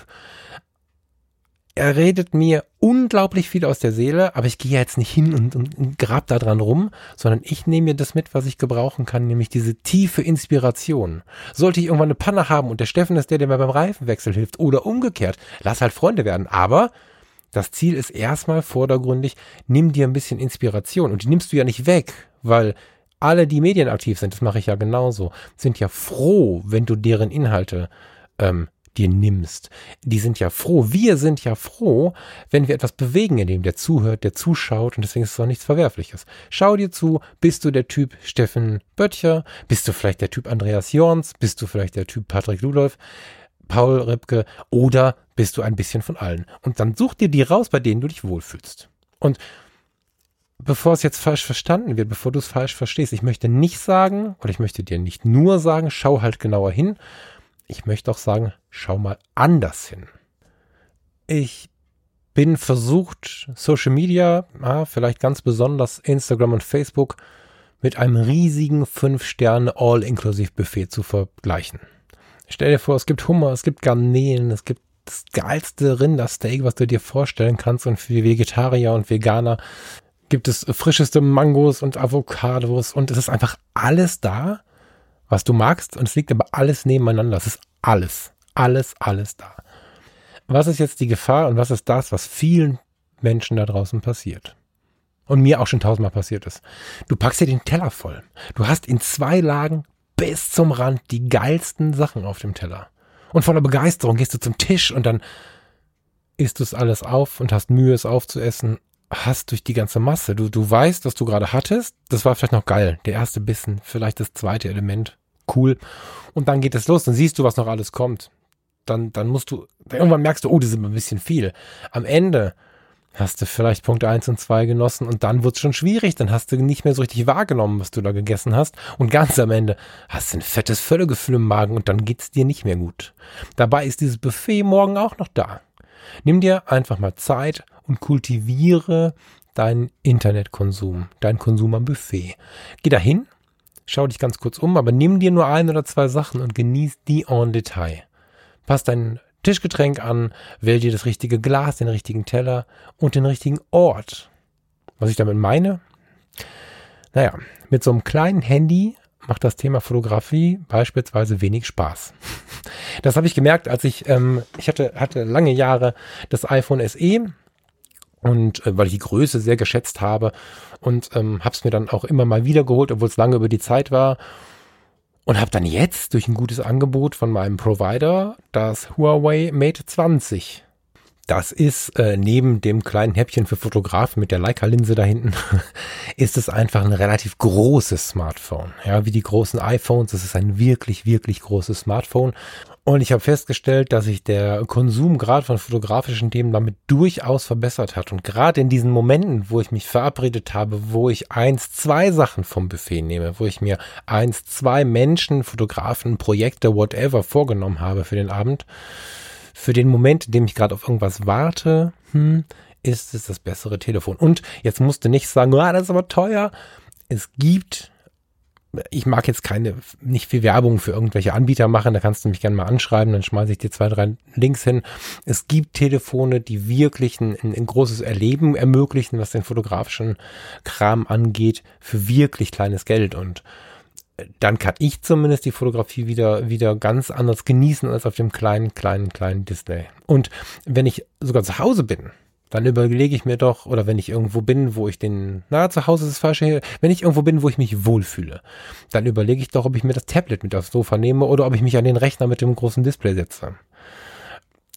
er redet mir unglaublich viel aus der Seele, aber ich gehe jetzt nicht hin und, und, und grab da dran rum, sondern ich nehme mir das mit, was ich gebrauchen kann, nämlich diese tiefe Inspiration. Sollte ich irgendwann eine Panne haben und der Steffen ist der, der mir beim Reifenwechsel hilft oder umgekehrt, lass halt Freunde werden. Aber das Ziel ist erstmal vordergründig, nimm dir ein bisschen Inspiration und die nimmst du ja nicht weg, weil alle, die medienaktiv sind, das mache ich ja genauso, sind ja froh, wenn du deren Inhalte ähm, dir nimmst. Die sind ja froh. Wir sind ja froh, wenn wir etwas bewegen, in dem der zuhört, der zuschaut und deswegen ist es auch nichts Verwerfliches. Schau dir zu, bist du der Typ Steffen Böttcher? Bist du vielleicht der Typ Andreas Jorns? Bist du vielleicht der Typ Patrick Ludolf? Paul Ripke oder bist du ein bisschen von allen? Und dann such dir die raus, bei denen du dich wohlfühlst. Und bevor es jetzt falsch verstanden wird, bevor du es falsch verstehst, ich möchte nicht sagen, oder ich möchte dir nicht nur sagen, schau halt genauer hin, ich möchte auch sagen, schau mal anders hin. Ich bin versucht, Social Media, ja, vielleicht ganz besonders Instagram und Facebook, mit einem riesigen 5-Sterne All-Inclusive-Buffet zu vergleichen. Stell dir vor, es gibt Hummer, es gibt Garnelen, es gibt das geilste Rindersteak, was du dir vorstellen kannst und für Vegetarier und Veganer gibt es frischeste Mangos und Avocados und es ist einfach alles da, was du magst und es liegt aber alles nebeneinander. Es ist alles, alles, alles da. Was ist jetzt die Gefahr und was ist das, was vielen Menschen da draußen passiert? Und mir auch schon tausendmal passiert ist. Du packst dir den Teller voll. Du hast in zwei Lagen bis zum Rand die geilsten Sachen auf dem Teller. Und voller Begeisterung gehst du zum Tisch und dann isst du es alles auf und hast Mühe, es aufzuessen. Hast durch die ganze Masse. Du, du weißt, was du gerade hattest. Das war vielleicht noch geil. Der erste Bissen, vielleicht das zweite Element. Cool. Und dann geht es los. Dann siehst du, was noch alles kommt. Dann, dann musst du, irgendwann merkst du, oh, das ist ein bisschen viel. Am Ende hast du vielleicht Punkt eins und zwei genossen und dann wird's schon schwierig, dann hast du nicht mehr so richtig wahrgenommen, was du da gegessen hast und ganz am Ende hast du ein fettes Völlegefühl im Magen und dann geht's dir nicht mehr gut. Dabei ist dieses Buffet morgen auch noch da. Nimm dir einfach mal Zeit und kultiviere deinen Internetkonsum, deinen Konsum am Buffet. Geh dahin, schau dich ganz kurz um, aber nimm dir nur ein oder zwei Sachen und genieß die en Detail. Pass deinen Tischgetränk an, wähl dir das richtige Glas, den richtigen Teller und den richtigen Ort. Was ich damit meine? Naja, mit so einem kleinen Handy macht das Thema Fotografie beispielsweise wenig Spaß. Das habe ich gemerkt, als ich, ähm, ich hatte, hatte lange Jahre das iPhone SE und äh, weil ich die Größe sehr geschätzt habe und ähm, habe es mir dann auch immer mal wieder geholt, obwohl es lange über die Zeit war und habe dann jetzt durch ein gutes Angebot von meinem Provider das Huawei Mate 20. Das ist äh, neben dem kleinen Häppchen für Fotografen mit der Leica-Linse da hinten, ist es einfach ein relativ großes Smartphone. Ja, wie die großen iPhones. Es ist ein wirklich, wirklich großes Smartphone. Und ich habe festgestellt, dass sich der Konsumgrad von fotografischen Themen damit durchaus verbessert hat. Und gerade in diesen Momenten, wo ich mich verabredet habe, wo ich eins, zwei Sachen vom Buffet nehme, wo ich mir eins, zwei Menschen, Fotografen, Projekte, whatever vorgenommen habe für den Abend, für den Moment, in dem ich gerade auf irgendwas warte, hm, ist es das bessere Telefon. Und jetzt musste nicht sagen, ah, das ist aber teuer. Es gibt ich mag jetzt keine, nicht viel Werbung für irgendwelche Anbieter machen, da kannst du mich gerne mal anschreiben, dann schmeiße ich dir zwei, drei Links hin. Es gibt Telefone, die wirklich ein, ein großes Erleben ermöglichen, was den fotografischen Kram angeht, für wirklich kleines Geld und dann kann ich zumindest die Fotografie wieder, wieder ganz anders genießen als auf dem kleinen, kleinen, kleinen Display. Und wenn ich sogar zu Hause bin, dann überlege ich mir doch, oder wenn ich irgendwo bin, wo ich den, na, zu Hause ist das falsche, wenn ich irgendwo bin, wo ich mich wohlfühle, dann überlege ich doch, ob ich mir das Tablet mit aufs Sofa nehme oder ob ich mich an den Rechner mit dem großen Display setze.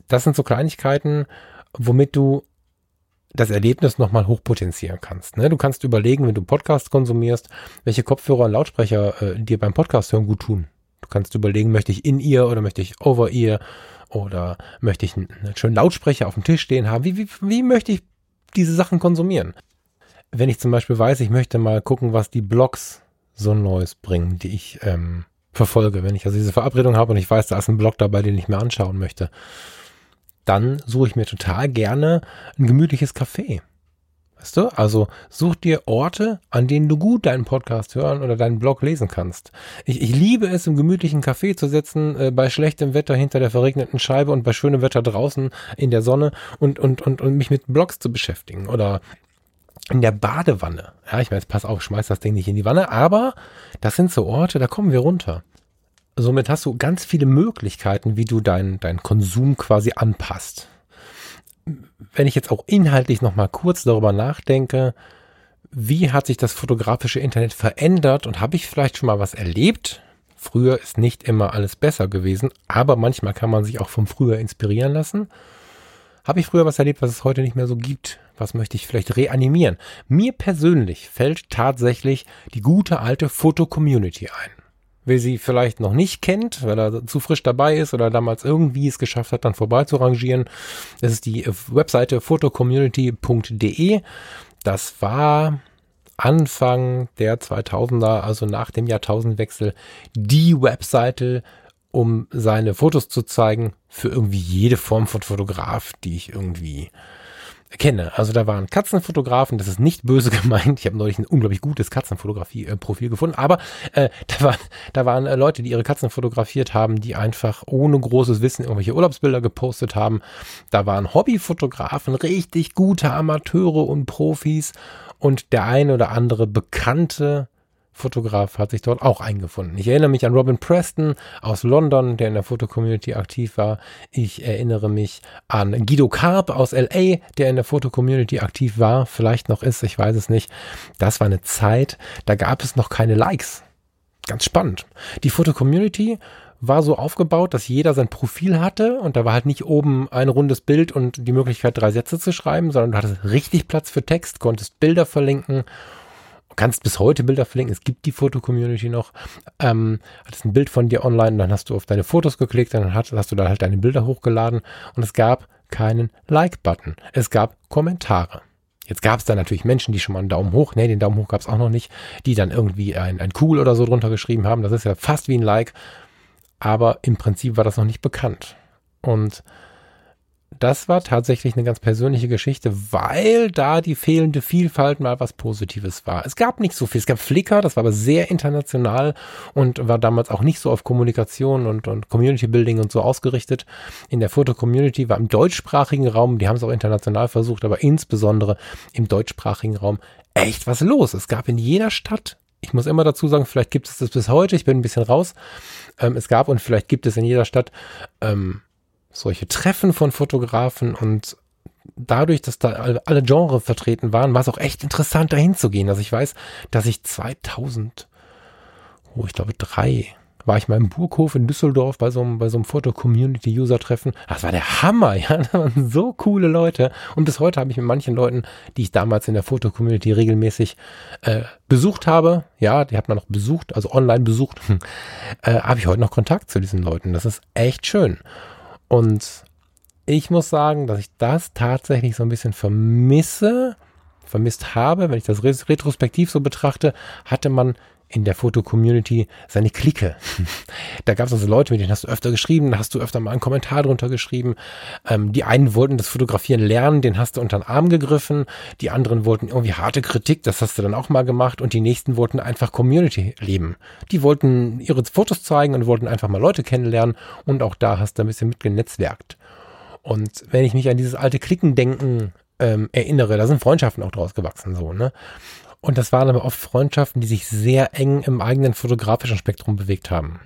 Das sind so Kleinigkeiten, womit du das Erlebnis nochmal hochpotenzieren kannst. Ne? Du kannst überlegen, wenn du Podcast konsumierst, welche Kopfhörer und Lautsprecher äh, dir beim Podcast hören gut tun. Du kannst überlegen, möchte ich in ihr oder möchte ich over ihr oder möchte ich einen, einen schönen Lautsprecher auf dem Tisch stehen haben? Wie, wie, wie möchte ich diese Sachen konsumieren? Wenn ich zum Beispiel weiß, ich möchte mal gucken, was die Blogs so Neues bringen, die ich ähm, verfolge. Wenn ich also diese Verabredung habe und ich weiß, da ist ein Blog dabei, den ich mir anschauen möchte, dann suche ich mir total gerne ein gemütliches Café. Weißt du? Also such dir Orte, an denen du gut deinen Podcast hören oder deinen Blog lesen kannst. Ich, ich liebe es, im gemütlichen Café zu sitzen, äh, bei schlechtem Wetter hinter der verregneten Scheibe und bei schönem Wetter draußen in der Sonne und, und, und, und mich mit Blogs zu beschäftigen. Oder in der Badewanne. Ja, ich meine, pass auf, schmeiß das Ding nicht in die Wanne, aber das sind so Orte, da kommen wir runter. Somit hast du ganz viele Möglichkeiten, wie du deinen dein Konsum quasi anpasst wenn ich jetzt auch inhaltlich noch mal kurz darüber nachdenke, wie hat sich das fotografische Internet verändert und habe ich vielleicht schon mal was erlebt? Früher ist nicht immer alles besser gewesen, aber manchmal kann man sich auch vom Früher inspirieren lassen. Habe ich früher was erlebt, was es heute nicht mehr so gibt? Was möchte ich vielleicht reanimieren? Mir persönlich fällt tatsächlich die gute alte Foto-Community ein. Wer sie vielleicht noch nicht kennt, weil er zu frisch dabei ist oder damals irgendwie es geschafft hat, dann vorbei zu rangieren, das ist die Webseite photocommunity.de. Das war Anfang der 2000er, also nach dem Jahrtausendwechsel, die Webseite, um seine Fotos zu zeigen für irgendwie jede Form von Fotograf, die ich irgendwie kenne. Also da waren Katzenfotografen, das ist nicht böse gemeint. Ich habe neulich ein unglaublich gutes Katzenfotografie-Profil gefunden, aber äh, da waren, da waren äh, Leute, die ihre Katzen fotografiert haben, die einfach ohne großes Wissen irgendwelche Urlaubsbilder gepostet haben. Da waren Hobbyfotografen, richtig gute Amateure und Profis und der eine oder andere bekannte Fotograf hat sich dort auch eingefunden. Ich erinnere mich an Robin Preston aus London, der in der Fotocommunity aktiv war. Ich erinnere mich an Guido Karp aus LA, der in der Fotocommunity aktiv war, vielleicht noch ist, ich weiß es nicht. Das war eine Zeit, da gab es noch keine Likes. Ganz spannend. Die Fotocommunity war so aufgebaut, dass jeder sein Profil hatte und da war halt nicht oben ein rundes Bild und die Möglichkeit, drei Sätze zu schreiben, sondern du hattest richtig Platz für Text, konntest Bilder verlinken kannst bis heute Bilder verlinken. Es gibt die Foto-Community noch. Ähm, hattest ein Bild von dir online, dann hast du auf deine Fotos geklickt, dann hast, hast du da halt deine Bilder hochgeladen und es gab keinen Like-Button. Es gab Kommentare. Jetzt gab es da natürlich Menschen, die schon mal einen Daumen hoch, nee, den Daumen hoch gab es auch noch nicht, die dann irgendwie ein, ein Cool oder so drunter geschrieben haben. Das ist ja fast wie ein Like. Aber im Prinzip war das noch nicht bekannt. Und das war tatsächlich eine ganz persönliche Geschichte, weil da die fehlende Vielfalt mal was Positives war. Es gab nicht so viel. Es gab Flickr, das war aber sehr international und war damals auch nicht so auf Kommunikation und, und Community Building und so ausgerichtet. In der Foto-Community war im deutschsprachigen Raum, die haben es auch international versucht, aber insbesondere im deutschsprachigen Raum echt was los. Es gab in jeder Stadt ich muss immer dazu sagen, vielleicht gibt es das bis heute, ich bin ein bisschen raus. Ähm, es gab und vielleicht gibt es in jeder Stadt ähm, solche Treffen von Fotografen und dadurch, dass da alle Genres vertreten waren, war es auch echt interessant, da hinzugehen. Also ich weiß, dass ich 2000, oh, ich glaube drei, war ich mal im Burghof in Düsseldorf bei so einem, bei so einem Foto-Community-User-Treffen. Das war der Hammer, ja. Das waren so coole Leute. Und bis heute habe ich mit manchen Leuten, die ich damals in der Foto-Community regelmäßig äh, besucht habe, ja, die hat man noch besucht, also online besucht, äh, habe ich heute noch Kontakt zu diesen Leuten. Das ist echt schön. Und ich muss sagen, dass ich das tatsächlich so ein bisschen vermisse, vermisst habe, wenn ich das retrospektiv so betrachte, hatte man in der Foto-Community seine Clique. da gab es also Leute, mit denen hast du öfter geschrieben, da hast du öfter mal einen Kommentar drunter geschrieben. Ähm, die einen wollten das Fotografieren lernen, den hast du unter den Arm gegriffen. Die anderen wollten irgendwie harte Kritik, das hast du dann auch mal gemacht. Und die nächsten wollten einfach Community leben. Die wollten ihre Fotos zeigen und wollten einfach mal Leute kennenlernen. Und auch da hast du ein bisschen mitgenetzwerkt. Und wenn ich mich an dieses alte Klickendenken ähm, erinnere, da sind Freundschaften auch draus gewachsen, so, ne? Und das waren aber oft Freundschaften, die sich sehr eng im eigenen fotografischen Spektrum bewegt haben.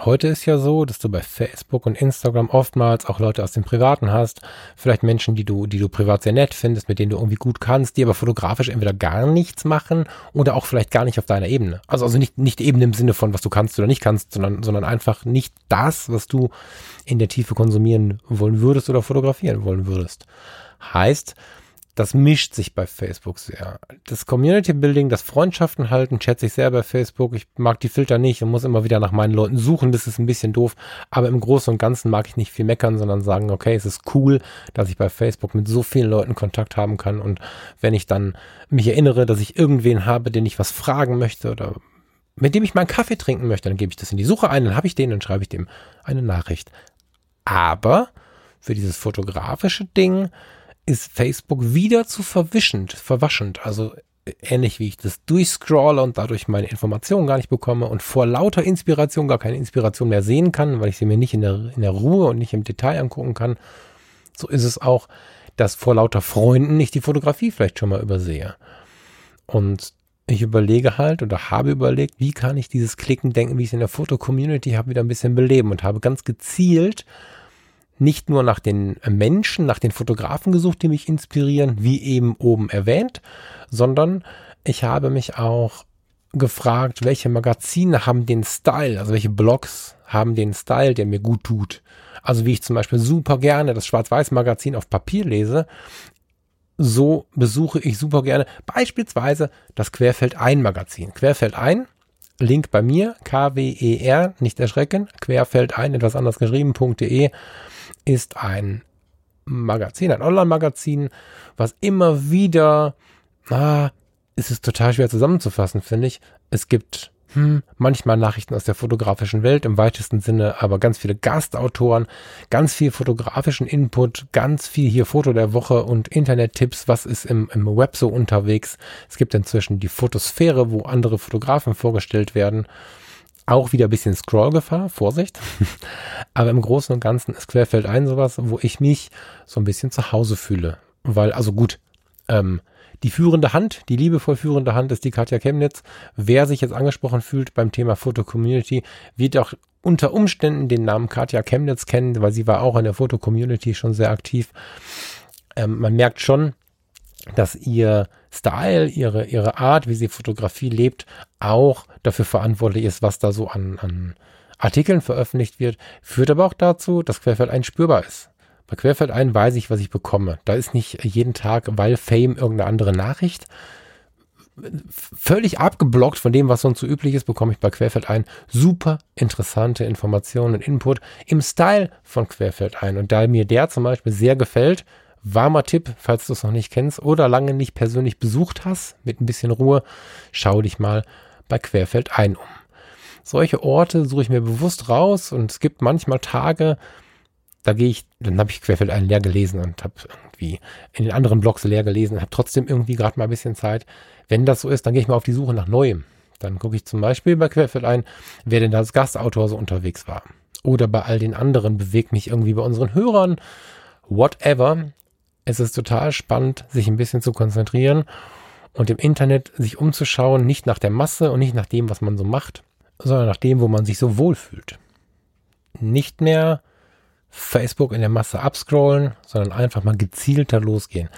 Heute ist ja so, dass du bei Facebook und Instagram oftmals auch Leute aus dem Privaten hast, vielleicht Menschen, die du, die du privat sehr nett findest, mit denen du irgendwie gut kannst, die aber fotografisch entweder gar nichts machen oder auch vielleicht gar nicht auf deiner Ebene. Also, also nicht, nicht eben im Sinne von, was du kannst oder nicht kannst, sondern, sondern einfach nicht das, was du in der Tiefe konsumieren wollen würdest oder fotografieren wollen würdest. Heißt, das mischt sich bei Facebook sehr. Das Community Building, das Freundschaften halten, schätze ich sehr bei Facebook. Ich mag die Filter nicht und muss immer wieder nach meinen Leuten suchen. Das ist ein bisschen doof. Aber im Großen und Ganzen mag ich nicht viel meckern, sondern sagen, okay, es ist cool, dass ich bei Facebook mit so vielen Leuten Kontakt haben kann. Und wenn ich dann mich erinnere, dass ich irgendwen habe, den ich was fragen möchte oder mit dem ich mal einen Kaffee trinken möchte, dann gebe ich das in die Suche ein, dann habe ich den, dann schreibe ich dem eine Nachricht. Aber für dieses fotografische Ding, ist Facebook wieder zu verwischend, verwaschend. Also ähnlich wie ich das durchscrolle und dadurch meine Informationen gar nicht bekomme und vor lauter Inspiration gar keine Inspiration mehr sehen kann, weil ich sie mir nicht in der, in der Ruhe und nicht im Detail angucken kann. So ist es auch, dass vor lauter Freunden ich die Fotografie vielleicht schon mal übersehe. Und ich überlege halt oder habe überlegt, wie kann ich dieses Klicken denken, wie ich es in der Foto-Community habe, wieder ein bisschen beleben und habe ganz gezielt nicht nur nach den Menschen, nach den Fotografen gesucht, die mich inspirieren, wie eben oben erwähnt, sondern ich habe mich auch gefragt, welche Magazine haben den Style, also welche Blogs haben den Style, der mir gut tut. Also wie ich zum Beispiel super gerne das Schwarz-Weiß-Magazin auf Papier lese, so besuche ich super gerne beispielsweise das Querfeld ein Magazin. Querfeld ein, Link bei mir, K-W-E-R, nicht erschrecken, Querfeld ein, etwas anders geschrieben.de ist ein Magazin, ein Online-Magazin, was immer wieder, ah, ist es total schwer zusammenzufassen, finde ich. Es gibt hm, manchmal Nachrichten aus der fotografischen Welt im weitesten Sinne, aber ganz viele Gastautoren, ganz viel fotografischen Input, ganz viel hier Foto der Woche und Internettipps, was ist im, im Web so unterwegs. Es gibt inzwischen die Fotosphäre, wo andere Fotografen vorgestellt werden. Auch wieder ein bisschen Scrollgefahr, Vorsicht. aber im Großen und Ganzen ist Querfeld ein sowas, wo ich mich so ein bisschen zu Hause fühle. Weil, also gut, ähm, die führende Hand, die liebevoll führende Hand ist die Katja Chemnitz. Wer sich jetzt angesprochen fühlt beim Thema Foto-Community, wird auch unter Umständen den Namen Katja Chemnitz kennen, weil sie war auch in der Foto-Community schon sehr aktiv. Ähm, man merkt schon, dass ihr Style, ihre, ihre Art, wie sie Fotografie lebt, auch dafür verantwortlich ist, was da so an, an Artikeln veröffentlicht wird, führt aber auch dazu, dass Querfeld ein spürbar ist. Bei Querfeld ein weiß ich, was ich bekomme. Da ist nicht jeden Tag, weil Fame irgendeine andere Nachricht. Völlig abgeblockt von dem, was sonst so üblich ist, bekomme ich bei Querfeld ein super interessante Informationen und Input im Style von Querfeld ein. Und da mir der zum Beispiel sehr gefällt, warmer Tipp, falls du es noch nicht kennst oder lange nicht persönlich besucht hast, mit ein bisschen Ruhe, schau dich mal bei Querfeld ein um. Solche Orte suche ich mir bewusst raus und es gibt manchmal Tage, da gehe ich, dann habe ich Querfeld einen leer gelesen und habe irgendwie in den anderen Blogs leer gelesen, habe trotzdem irgendwie gerade mal ein bisschen Zeit. Wenn das so ist, dann gehe ich mal auf die Suche nach Neuem. Dann gucke ich zum Beispiel bei Querfeld ein, wer denn als Gastautor so unterwegs war. Oder bei all den anderen bewegt mich irgendwie bei unseren Hörern. Whatever. Es ist total spannend, sich ein bisschen zu konzentrieren und im Internet sich umzuschauen, nicht nach der Masse und nicht nach dem, was man so macht, sondern nach dem, wo man sich so wohlfühlt. Nicht mehr Facebook in der Masse abscrollen, sondern einfach mal gezielter losgehen.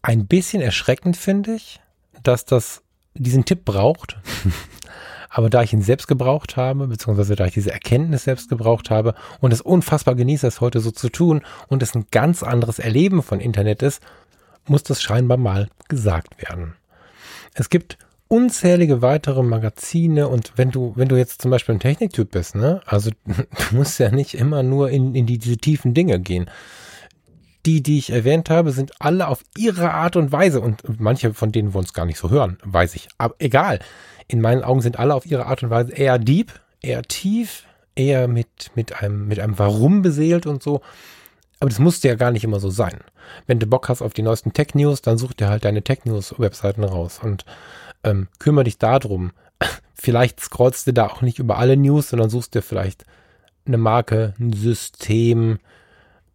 Ein bisschen erschreckend finde ich, dass das diesen Tipp braucht. Aber da ich ihn selbst gebraucht habe, beziehungsweise da ich diese Erkenntnis selbst gebraucht habe und es unfassbar genieße, es heute so zu tun und es ein ganz anderes Erleben von Internet ist, muss das scheinbar mal gesagt werden. Es gibt unzählige weitere Magazine und wenn du, wenn du jetzt zum Beispiel ein Techniktyp bist, ne, also du musst ja nicht immer nur in, in die, diese tiefen Dinge gehen. Die, die ich erwähnt habe, sind alle auf ihre Art und Weise und manche von denen wollen es gar nicht so hören, weiß ich. Aber egal. In meinen Augen sind alle auf ihre Art und Weise eher deep, eher tief, eher mit, mit einem, mit einem Warum beseelt und so. Aber das musste ja gar nicht immer so sein. Wenn du Bock hast auf die neuesten Tech News, dann such dir halt deine Tech News Webseiten raus und ähm, kümmere dich darum. Vielleicht scrollst du da auch nicht über alle News, sondern suchst dir vielleicht eine Marke, ein System,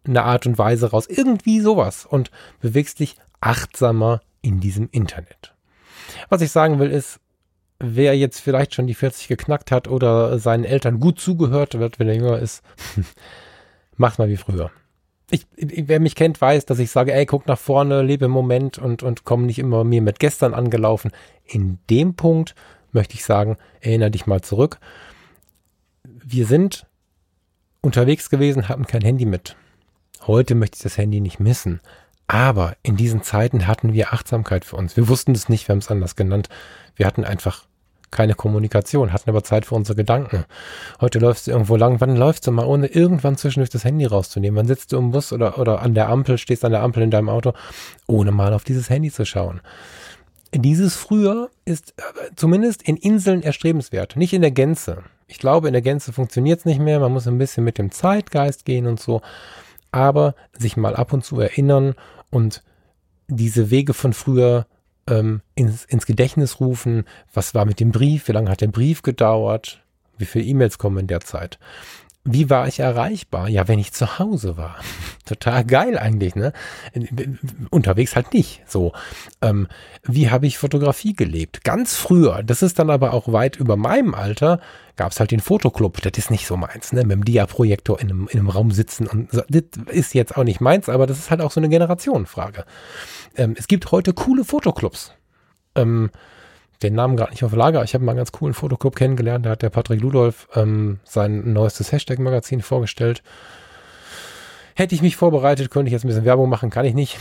eine Art und Weise raus. Irgendwie sowas. Und bewegst dich achtsamer in diesem Internet. Was ich sagen will ist, wer jetzt vielleicht schon die 40 geknackt hat oder seinen Eltern gut zugehört wird, wenn er jünger ist, mach mal wie früher ich, wer mich kennt, weiß, dass ich sage, ey, guck nach vorne, lebe im Moment und, und komm nicht immer mir mit gestern angelaufen. In dem Punkt möchte ich sagen, erinnere dich mal zurück. Wir sind unterwegs gewesen, hatten kein Handy mit. Heute möchte ich das Handy nicht missen. Aber in diesen Zeiten hatten wir Achtsamkeit für uns. Wir wussten es nicht, wir haben es anders genannt. Wir hatten einfach keine Kommunikation, hatten aber Zeit für unsere Gedanken. Heute läufst du irgendwo lang, wann läufst du mal, ohne irgendwann zwischendurch das Handy rauszunehmen? Wann sitzt du im Bus oder, oder an der Ampel, stehst an der Ampel in deinem Auto, ohne mal auf dieses Handy zu schauen? Dieses früher ist äh, zumindest in Inseln erstrebenswert, nicht in der Gänze. Ich glaube, in der Gänze funktioniert es nicht mehr, man muss ein bisschen mit dem Zeitgeist gehen und so, aber sich mal ab und zu erinnern und diese Wege von früher ähm, ins, ins Gedächtnis rufen, was war mit dem Brief, wie lange hat der Brief gedauert, wie viele E-Mails kommen in der Zeit. Wie war ich erreichbar? Ja, wenn ich zu Hause war. Total geil eigentlich, ne? Unterwegs halt nicht. So. Ähm, wie habe ich Fotografie gelebt? Ganz früher, das ist dann aber auch weit über meinem Alter, gab es halt den Fotoclub. Das ist nicht so meins, ne? Mit dem Dia-Projektor in einem, in einem Raum sitzen und so. das ist jetzt auch nicht meins, aber das ist halt auch so eine Generationenfrage. Ähm, es gibt heute coole Fotoclubs. Ähm, den Namen gerade nicht auf Lager. Ich habe mal einen ganz coolen Fotoclub kennengelernt. Da hat der Patrick Ludolf ähm, sein neuestes Hashtag-Magazin vorgestellt. Hätte ich mich vorbereitet, könnte ich jetzt ein bisschen Werbung machen, kann ich nicht.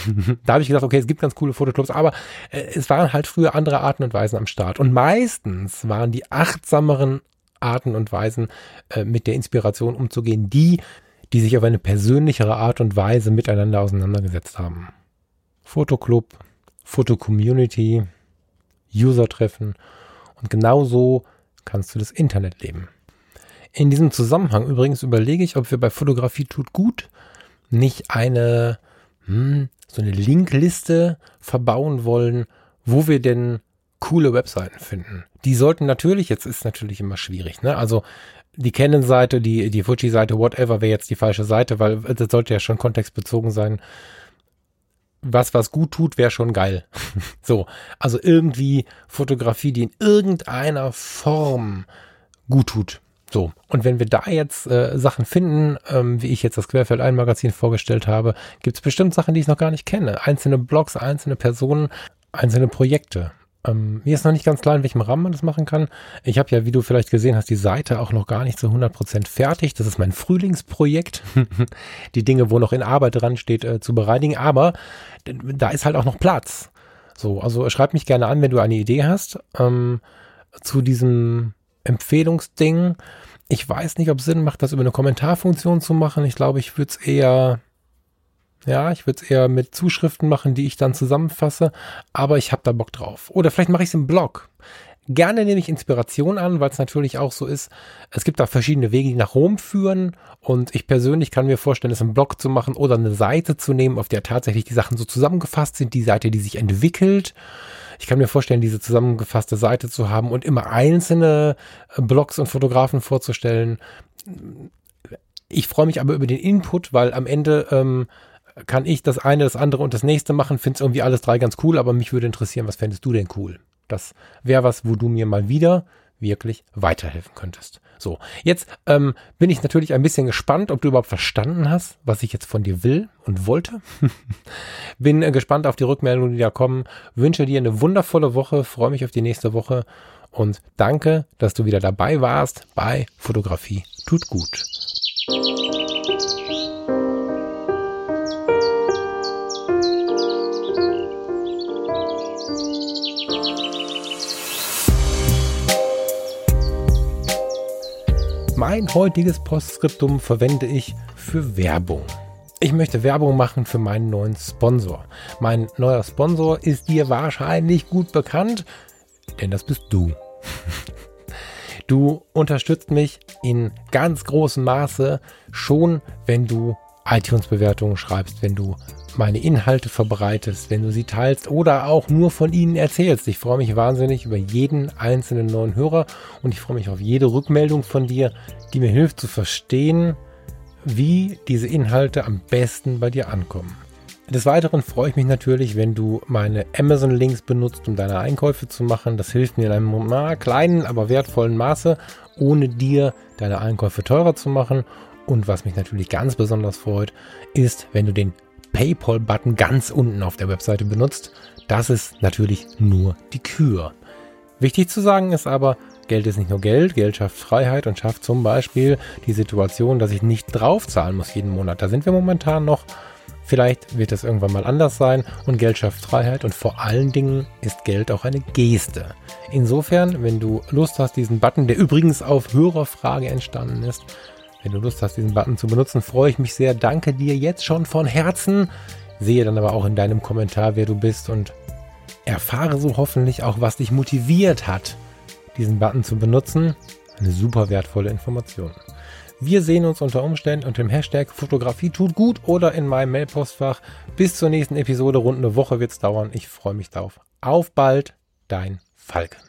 da habe ich gedacht, okay, es gibt ganz coole Fotoclubs, aber äh, es waren halt früher andere Arten und Weisen am Start. Und meistens waren die achtsameren Arten und Weisen, äh, mit der Inspiration umzugehen, die, die sich auf eine persönlichere Art und Weise miteinander auseinandergesetzt haben. Fotoclub, Fotocommunity, User-Treffen Und genau so kannst du das Internet leben. In diesem Zusammenhang übrigens überlege ich, ob wir bei Fotografie tut gut nicht eine, hm, so eine Linkliste verbauen wollen, wo wir denn coole Webseiten finden. Die sollten natürlich, jetzt ist natürlich immer schwierig, ne? Also die Canon-Seite, die, die Fuji-Seite, whatever, wäre jetzt die falsche Seite, weil das sollte ja schon kontextbezogen sein. Was, was gut tut, wäre schon geil. so. Also irgendwie Fotografie, die in irgendeiner Form gut tut. So, und wenn wir da jetzt äh, Sachen finden, ähm, wie ich jetzt das Querfeld ein Magazin vorgestellt habe, gibt es bestimmt Sachen, die ich noch gar nicht kenne. Einzelne Blogs, einzelne Personen, einzelne Projekte. Ähm, mir ist noch nicht ganz klar, in welchem Rahmen man das machen kann. Ich habe ja, wie du vielleicht gesehen hast, die Seite auch noch gar nicht zu 100% fertig. Das ist mein Frühlingsprojekt, die Dinge, wo noch in Arbeit dran steht, äh, zu bereinigen. Aber da ist halt auch noch Platz. So, also schreib mich gerne an, wenn du eine Idee hast ähm, zu diesem Empfehlungsding. Ich weiß nicht, ob es Sinn macht, das über eine Kommentarfunktion zu machen. Ich glaube, ich würde es eher, ja, ich würde es eher mit Zuschriften machen, die ich dann zusammenfasse. Aber ich habe da Bock drauf. Oder vielleicht mache ich es im Blog. Gerne nehme ich Inspiration an, weil es natürlich auch so ist. Es gibt da verschiedene Wege, die nach Rom führen. Und ich persönlich kann mir vorstellen, es im Blog zu machen oder eine Seite zu nehmen, auf der tatsächlich die Sachen so zusammengefasst sind. Die Seite, die sich entwickelt. Ich kann mir vorstellen, diese zusammengefasste Seite zu haben und immer einzelne äh, Blogs und Fotografen vorzustellen. Ich freue mich aber über den Input, weil am Ende ähm, kann ich das eine, das andere und das nächste machen. Finde es irgendwie alles drei ganz cool, aber mich würde interessieren, was fändest du denn cool? Das wäre was, wo du mir mal wieder wirklich weiterhelfen könntest. So, jetzt ähm, bin ich natürlich ein bisschen gespannt, ob du überhaupt verstanden hast, was ich jetzt von dir will und wollte. bin äh, gespannt auf die Rückmeldungen, die da kommen. Wünsche dir eine wundervolle Woche, freue mich auf die nächste Woche und danke, dass du wieder dabei warst bei Fotografie tut gut. Mein heutiges Postskriptum verwende ich für Werbung. Ich möchte Werbung machen für meinen neuen Sponsor. Mein neuer Sponsor ist dir wahrscheinlich gut bekannt, denn das bist du. Du unterstützt mich in ganz großem Maße schon, wenn du iTunes-Bewertungen schreibst, wenn du meine Inhalte verbreitest, wenn du sie teilst oder auch nur von ihnen erzählst. Ich freue mich wahnsinnig über jeden einzelnen neuen Hörer und ich freue mich auf jede Rückmeldung von dir, die mir hilft zu verstehen, wie diese Inhalte am besten bei dir ankommen. Des Weiteren freue ich mich natürlich, wenn du meine Amazon-Links benutzt, um deine Einkäufe zu machen. Das hilft mir in einem na, kleinen, aber wertvollen Maße, ohne dir deine Einkäufe teurer zu machen. Und was mich natürlich ganz besonders freut, ist, wenn du den PayPal-Button ganz unten auf der Webseite benutzt. Das ist natürlich nur die Kür. Wichtig zu sagen ist aber, Geld ist nicht nur Geld, Geld schafft Freiheit und schafft zum Beispiel die Situation, dass ich nicht draufzahlen muss jeden Monat. Da sind wir momentan noch. Vielleicht wird es irgendwann mal anders sein und Geld schafft Freiheit und vor allen Dingen ist Geld auch eine Geste. Insofern, wenn du Lust hast, diesen Button, der übrigens auf Hörerfrage entstanden ist, wenn du Lust hast, diesen Button zu benutzen, freue ich mich sehr. Danke dir jetzt schon von Herzen. Sehe dann aber auch in deinem Kommentar, wer du bist und erfahre so hoffentlich auch, was dich motiviert hat, diesen Button zu benutzen. Eine super wertvolle Information. Wir sehen uns unter Umständen unter dem Hashtag Fotografie tut gut oder in meinem Mailpostfach. Bis zur nächsten Episode. Rund eine Woche wird es dauern. Ich freue mich darauf. Auf bald, dein Falken.